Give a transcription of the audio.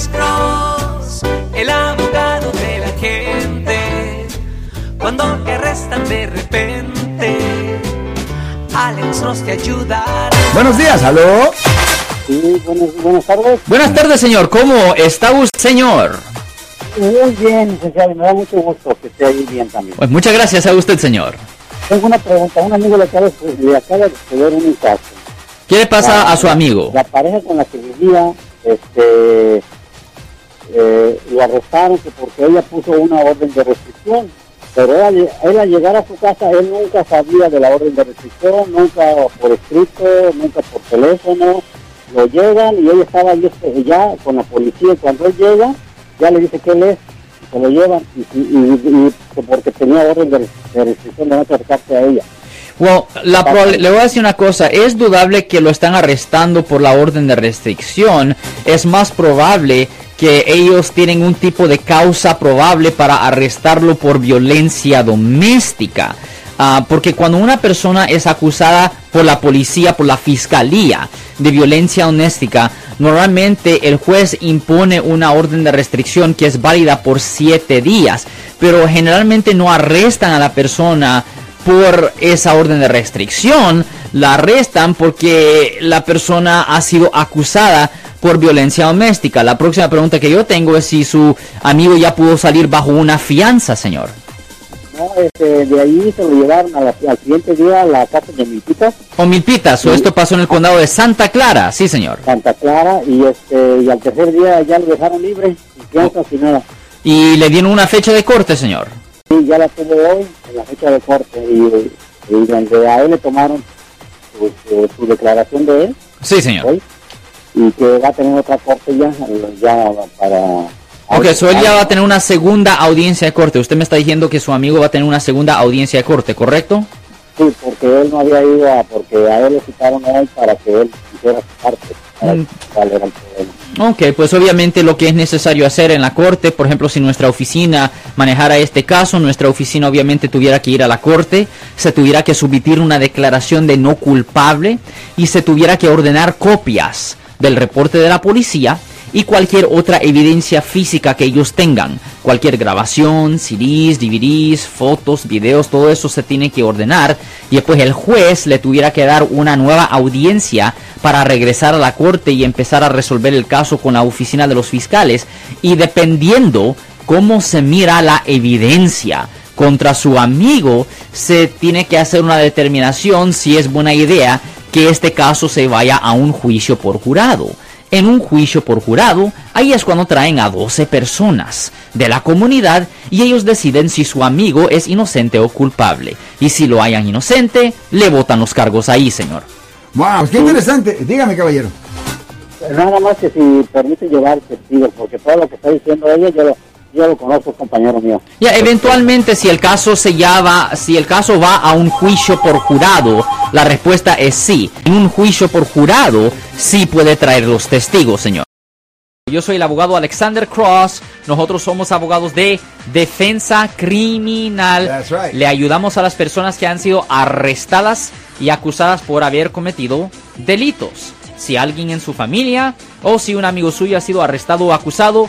Alex Cross, el abogado de la gente. Cuando te arrestan de repente, Alex Cross te ayudará. Buenos días, aló. Sí, buenas, buenas tardes. Buenas tardes, señor. ¿Cómo está usted, señor? Muy bien, licenciado, me da mucho gusto que esté ahí bien también. Pues muchas gracias a usted, señor. Tengo una pregunta, un amigo le acaba, de- le acaba de suceder un caso. ¿Qué le pasa a su amigo? La pareja con la que vivía, este, eh, lo arrestaron que porque ella puso una orden de restricción. Pero él, él al llegar a su casa, él nunca sabía de la orden de restricción, nunca por escrito, nunca por teléfono. Lo llegan y ella estaba ahí, este, ya con la policía. Y cuando él llega, ya le dice que él es, se lo llevan. Y, y- y- y que porque tenía orden de, restricción de no acercarse a ella. Proba- le voy a decir una cosa, es dudable que lo están arrestando por la orden de restricción, es más probable que ellos tienen un tipo de causa probable para arrestarlo por violencia doméstica. Ah, porque cuando una persona es acusada por la policía, por la fiscalía de violencia doméstica, normalmente el juez impone una orden de restricción que es válida por siete días, pero generalmente no arrestan a la persona por esa orden de restricción, la arrestan porque la persona ha sido acusada por violencia doméstica. La próxima pregunta que yo tengo es si su amigo ya pudo salir bajo una fianza, señor. No, este, de ahí se lo llevaron a la- al siguiente día a la casa de Milpitas, O Milpitas, o esto pasó en el condado de Santa Clara, sí, señor. Santa Clara, y este, y al tercer día ya lo dejaron libre, fianza, sin nada. Y le dieron una fecha de corte, señor. Sí, ya la tuvo hoy, en la fecha de corte, y, y donde a él le tomaron pues, eh, su declaración de él, Sí, señor. hoy, y que va a tener otra corte ya, ya para... Ok, so él ya va a tener una segunda audiencia de corte. Usted me está diciendo que su amigo va a tener una segunda audiencia de corte, ¿correcto? Sí, porque él no había ido a... porque a él le citaron hoy para que él hiciera su parte, Mm. Ok, pues obviamente lo que es necesario hacer en la corte, por ejemplo, si nuestra oficina manejara este caso, nuestra oficina obviamente tuviera que ir a la corte, se tuviera que submitir una declaración de no culpable y se tuviera que ordenar copias del reporte de la policía y cualquier otra evidencia física que ellos tengan. Cualquier grabación, CDs, DVDs, fotos, videos, todo eso se tiene que ordenar y después el juez le tuviera que dar una nueva audiencia para regresar a la corte y empezar a resolver el caso con la oficina de los fiscales y dependiendo cómo se mira la evidencia contra su amigo, se tiene que hacer una determinación si es buena idea que este caso se vaya a un juicio por jurado. En un juicio por jurado, ahí es cuando traen a 12 personas de la comunidad y ellos deciden si su amigo es inocente o culpable. Y si lo hayan inocente, le votan los cargos ahí, señor. Wow, qué interesante. Dígame, caballero. Nada más que si permite llevar testigos, porque todo lo que está diciendo ella, yo lo, yo lo conozco, compañero mío. Ya, eventualmente, si el caso se llama, si el caso va a un juicio por jurado, la respuesta es sí. En un juicio por jurado, sí puede traer los testigos, señor. Yo soy el abogado Alexander Cross. Nosotros somos abogados de defensa criminal. That's right. Le ayudamos a las personas que han sido arrestadas y acusadas por haber cometido delitos. Si alguien en su familia o si un amigo suyo ha sido arrestado o acusado,